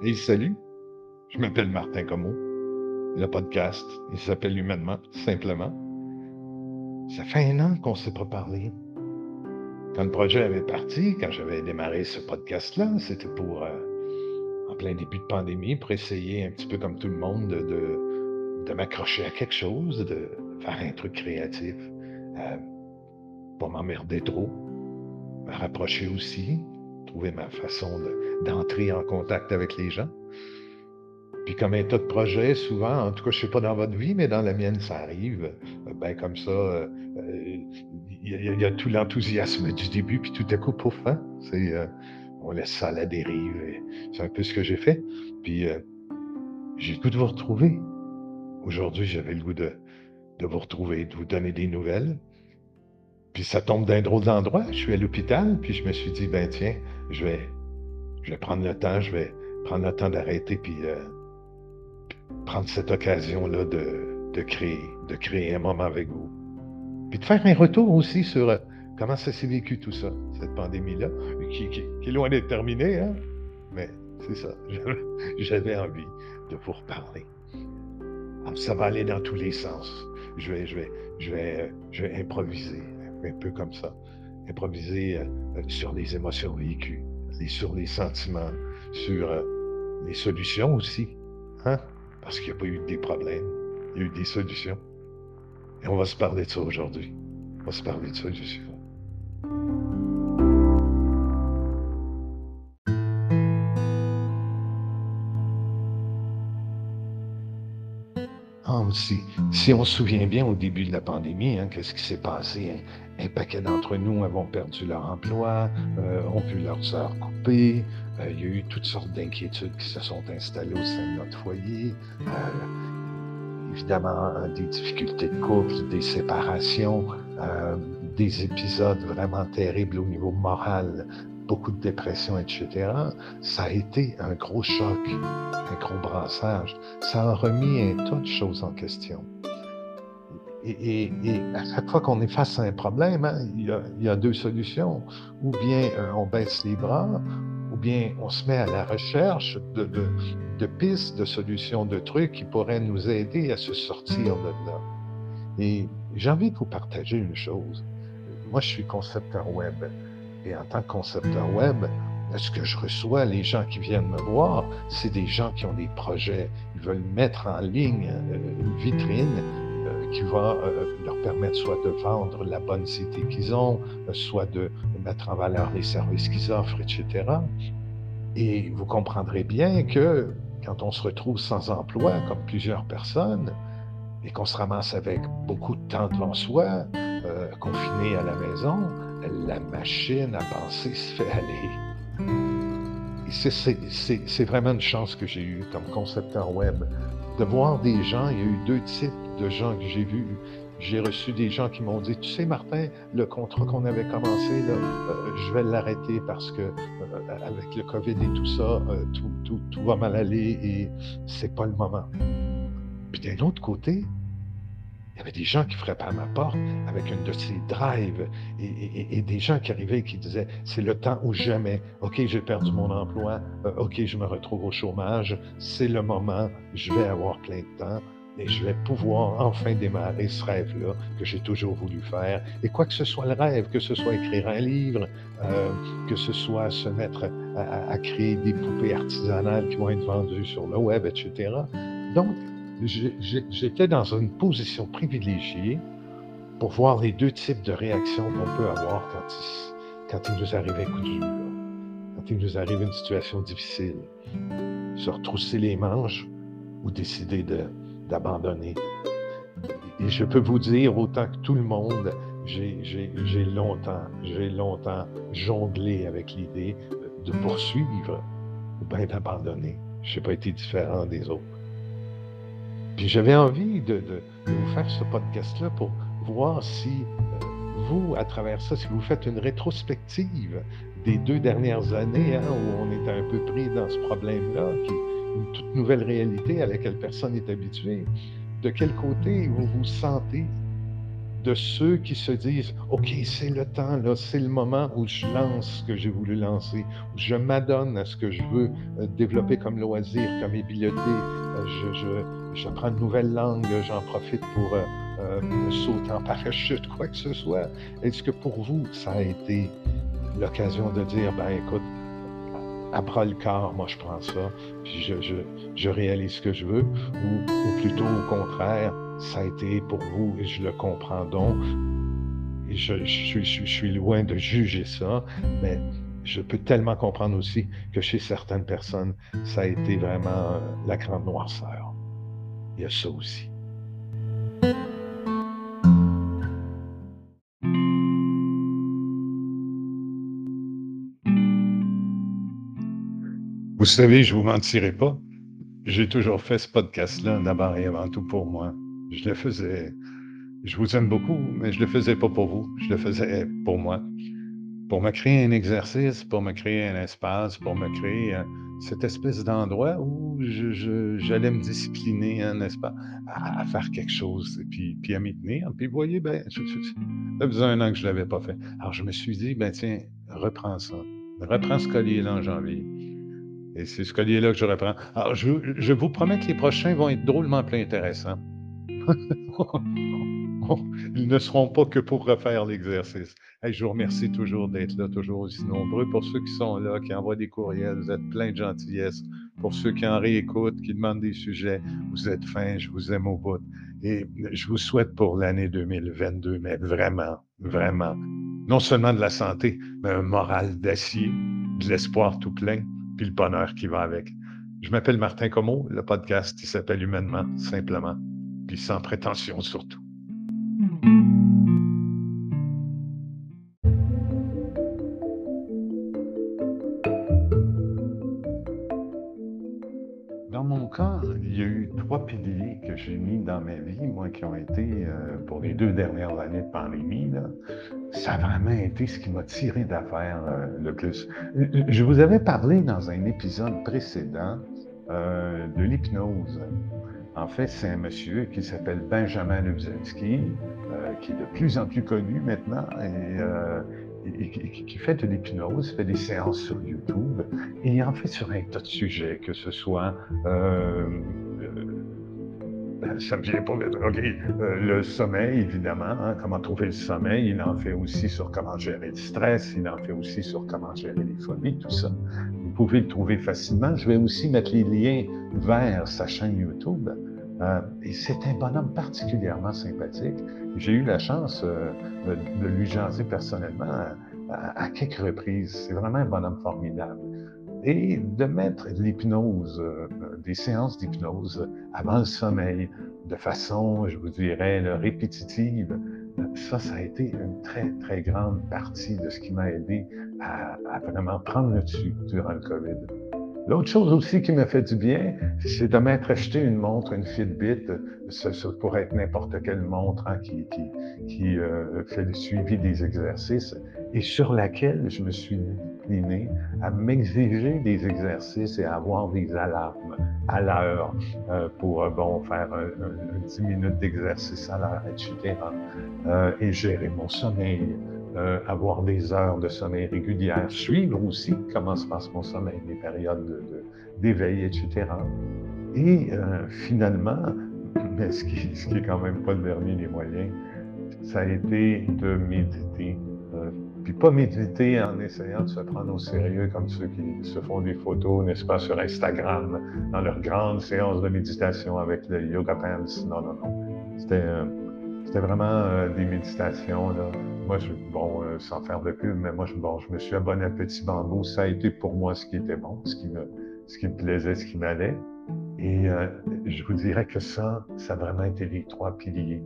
Et salut, je m'appelle Martin Comeau. Le podcast, il s'appelle Humainement, simplement. Ça fait un an qu'on ne s'est pas parlé. Quand le projet avait parti, quand j'avais démarré ce podcast-là, c'était pour, euh, en plein début de pandémie, pour essayer un petit peu comme tout le monde de, de, m'accrocher à quelque chose, de faire un truc créatif, euh, pas m'emmerder trop, me rapprocher aussi, trouver ma façon d'entrer en contact avec les gens. Puis comme un tas de projets, souvent, en tout cas, je ne sais pas dans votre vie, mais dans la mienne, ça arrive. Euh, ben comme ça, euh, il y, a tout l'enthousiasme du début, puis tout à coup, pouf, hein? Euh, on laisse ça à la dérive. C'est un peu ce que j'ai fait. Puis j'ai le goût de vous retrouver. Aujourd'hui, j'avais le goût de, de vous retrouver, de vous donner des nouvelles. Puis ça tombe d'un drôle d'endroit. Je suis à l'hôpital, puis je me suis dit, ben tiens, je vais, je vais prendre le temps, je vais prendre le temps d'arrêter, puis euh, prendre cette occasion-là de, de, créer, de créer un moment avec vous. Puis de faire un retour aussi sur euh, comment ça s'est vécu tout ça, cette pandémie-là, qui, qui, est loin d'être terminée, hein? mais c'est ça, j'avais envie de vous reparler. ça va aller dans tous les sens. Je vais, je vais, je vais, euh, je vais improviser, un peu comme ça. Improviser sur les émotions vécues, sur les sentiments, sur euh, les solutions aussi. Hein? Parce qu'il n'y a pas eu des problèmes, il y a eu des solutions. Et on va se parler de ça aujourd'hui. On va se parler de solutions. Ah, aussi, si on se souvient bien au début de la pandémie, hein, qu'est-ce qui s'est passé? Un, paquet d'entre nous avons perdu leur emploi, euh, ont vu leurs heures coupées, euh, il y a eu toutes sortes d'inquiétudes qui se sont installées au sein de notre foyer. Euh, évidemment, des difficultés de couple, des séparations, des épisodes vraiment terribles au niveau moral, beaucoup de dépression, etc., ça a été un gros choc, un gros brassage. Ça a remis un tas de choses en question. Et, à chaque fois qu'on est face à un problème, hein, il, y a, deux solutions. Ou bien euh, on baisse les bras, ou bien on se met à la recherche de, de, pistes, de solutions, de trucs qui pourraient nous aider à se sortir de là. Et j'ai envie de vous partager une chose. Moi, je suis concepteur web. Et en tant que concepteur web, ce que je reçois, les gens qui viennent me voir, c'est des gens qui ont des projets. Ils veulent mettre en ligne euh, une vitrine qui va euh, leur permettre soit de vendre la bonne cité qu'ils ont, soit de mettre en valeur les services qu'ils offrent, etc. Et vous comprendrez bien que quand on se retrouve sans emploi, comme plusieurs personnes, et qu'on se ramasse avec beaucoup de temps devant soi, confiné à la maison, la machine à penser se fait aller. C'est vraiment une chance que j'ai eue comme concepteur web de voir des gens. Il y a eu deux types de gens que j'ai vus. J'ai reçu des gens qui m'ont dit, tu sais, Martin, le contrat qu'on avait commencé, euh, je vais l'arrêter parce que euh, avec le COVID et tout ça, euh, tout, tout, tout, va mal aller et c'est pas le moment. Puis d'un autre côté, il y avait des gens qui frappaient à ma porte avec une de ces drives et, des gens qui arrivaient et qui disaient c'est le temps ou jamais. OK, j'ai perdu mon emploi. Euh, OK, je me retrouve au chômage. C'est le moment. Je vais avoir plein de temps et je vais pouvoir enfin démarrer ce rêve-là que j'ai toujours voulu faire. Et quoi que ce soit le rêve, que ce soit écrire un livre, euh, que ce soit se mettre à, à créer des poupées artisanales qui vont être vendues sur le web, etc. Donc, j'étais dans une position privilégiée pour voir les deux types de réactions qu'on peut avoir quand il, quand il nous arrive un coup dur, quand il nous arrive une situation difficile. Se retrousser les manches ou décider d'abandonner. Et je peux vous dire, autant que tout le monde, j'ai longtemps, j'ai longtemps jonglé avec l'idée de poursuivre ou bien d'abandonner. Je n'ai pas été différent des autres. Puis j'avais envie de, vous faire ce podcast-là pour voir si euh, vous, à travers ça, si vous faites une rétrospective des deux dernières années hein, où on est un peu pris dans ce problème-là, qui est une toute nouvelle réalité à laquelle personne n'est habitué, de quel côté vous vous sentez de ceux qui se disent OK, c'est le temps, là, c'est le moment où je lance ce que j'ai voulu lancer, où je m'adonne à ce que je veux euh, développer comme loisir, comme habileté. Euh, je, j'apprends de nouvelles langues, j'en profite pour euh, sauter en parachute, quoi que ce soit. Est-ce que pour vous, ça a été l'occasion de dire ben écoute, à bras le corps, moi je prends ça, puis je, je, je réalise ce que je veux, ou plutôt au contraire, ça a été pour vous, et je le comprends donc. Je, je, suis loin de juger ça, mais je peux tellement comprendre aussi que chez certaines personnes, ça a été vraiment euh, la grande noirceur. Il y a ça aussi. Vous savez, je ne vous mentirai pas. J'ai toujours fait ce podcast-là d'abord et avant tout pour moi. Je le faisais. Je vous aime beaucoup, mais je le faisais pas pour vous. Je le faisais pour moi. Pour me créer un exercice, pour me créer un espace, pour me créer euh, cette espèce d'endroit où j'allais me discipliner, n'est-ce pas, à, faire quelque chose, et puis, puis à m'y tenir. Puis vous voyez, ben, ça faisait un an que je ne l'avais pas fait. Alors je me suis dit, ben tiens, reprends ça. Reprends ce collier-là en janvier. Et c'est ce collier-là que je reprends. Alors, je, je, vous promets que les prochains vont être drôlement plus intéressants. Ils ne seront pas que pour refaire l'exercice. je vous remercie toujours d'être là, toujours aussi nombreux. Pour ceux qui sont là, qui envoient des courriels, vous êtes plein de gentillesse. Pour ceux qui en réécoutent, qui demandent des sujets, vous êtes fins, je vous aime au bout. Et je vous souhaite pour l'année 2022, mais vraiment, vraiment, non seulement de la santé, mais un moral d'acier, de l'espoir tout plein, puis le bonheur qui va avec. Je m'appelle Martin Comeau, le podcast, s'appelle Humainement, simplement puis sans prétention surtout. Dans mon cas, il y a eu trois piliers que j'ai mis dans ma vie, moi, qui ont été, euh, pour les deux dernières années de pandémie, ça a vraiment été ce qui m'a tiré d'affaire euh, le plus. Je vous avais parlé dans un épisode précédent euh, de l'hypnose. En fait, c'est un monsieur qui s'appelle Benjamin Lubzinski, euh, qui est de plus en plus connu maintenant et, euh, qui, fait de l'hypnose, fait des séances sur YouTube et en fait sur un tas de sujets, que ce soit euh, ça me vient pas le sommeil, évidemment, hein, comment trouver le sommeil. Il en fait aussi sur comment gérer le stress, il en fait aussi sur comment gérer les phobies, tout ça. Vous pouvez le trouver facilement. Je vais aussi mettre les liens vers sa chaîne YouTube. Euh, et c'est un bonhomme particulièrement sympathique. J'ai eu la chance euh, de, lui jaser personnellement à, quelques reprises. C'est vraiment un bonhomme formidable. Et de mettre l'hypnose, euh, des séances d'hypnose avant le sommeil, de façon, je vous dirais, répétitive, ça, ça a été une très, très grande partie de ce qui m'a aidé à, à vraiment prendre le dessus durant le COVID. L'autre chose aussi qui m'a fait du bien, c'est de m'être acheté une montre, une Fitbit. Ça, pourrait être n'importe quelle montre hein, qui, qui, qui euh, fait le suivi des exercices et sur laquelle je me suis discipliné à m'exiger des exercices et à avoir des alarmes à l'heure euh, pour, euh, bon, faire 10 minutes d'exercice à l'heure, etc. et gérer mon sommeil. Euh, avoir des heures de sommeil régulières, suivre aussi comment se passe mon sommeil, des périodes d'éveil, etc. Et euh, finalement, mais ce qui, ce quand même pas le dernier des moyens, ça a été de méditer. Euh, puis pas méditer en essayant de se prendre au sérieux comme ceux qui se font des photos, n'est-ce pas, sur Instagram, dans leurs grandes séances de méditation avec le yoga pants. Non, non, non. C'était c'était vraiment euh, des méditations. Là. Moi, je, bon, euh, sans faire de pub, mais moi, je, bon, je me suis abonné à Petit Bambou. Ça a été pour moi ce qui était bon, ce qui me, ce qui plaisait, ce qui m'allait. Et euh, je vous dirais que ça, ça a vraiment été les trois piliers.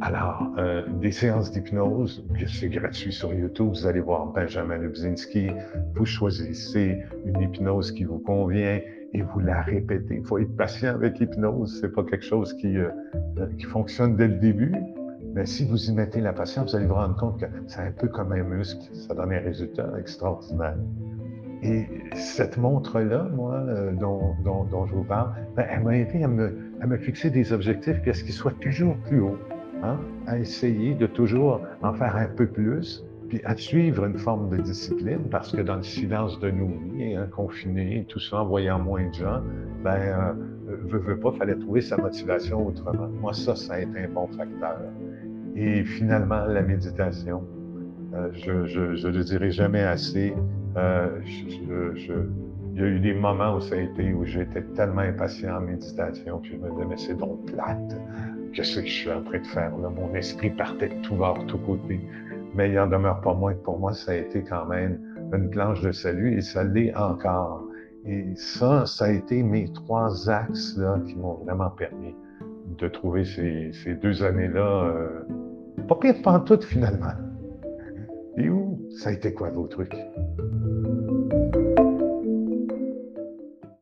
Alors, des séances d'hypnose, c'est gratuit sur YouTube. Vous allez voir Benjamin Lubzinski. Vous choisissez une hypnose qui vous convient et vous la répétez. Il faut être patient avec l'hypnose. C'est pas quelque chose qui, euh, qui fonctionne dès le début. Mais si vous y mettez la patience, vous allez vous rendre compte que c'est un peu comme un muscle. Ça donne un résultat extraordinaire. Et cette montre-là, moi, euh, dont, dont, dont, je vous parle, ben, elle m'a aidé à me, à me, fixer des objectifs puis à ce qu'ils soient toujours plus hauts. hein, à essayer de toujours en faire un peu plus, puis à suivre une forme de discipline, parce que dans le silence de nos vies, hein, confinés, tout ça, en voyant moins de gens, ben, euh, veut, veut pas, fallait trouver sa motivation autrement. Moi, ça, ça a été un bon facteur. Et finalement, la méditation, euh, je ne le dirai jamais assez. Euh, je, il y a eu des moments où ça a été où j'étais tellement impatient en méditation, puis je me disais, mais c'est donc plate. Qu'est-ce que je suis en train de faire? Là? Mon esprit partait de tout bord, de tous côtés. Mais il en demeure pas moins que pour moi, ça a été quand même une planche de salut et ça l'est encore. Et ça, ça a été mes trois axes là, qui m'ont vraiment permis de trouver ces, ces deux années-là euh, pas pire pantoute finalement. Et où? Ça a été quoi vos trucs?